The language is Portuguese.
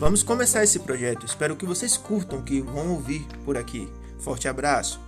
Vamos começar esse projeto. Espero que vocês curtam o que vão ouvir por aqui. Forte abraço.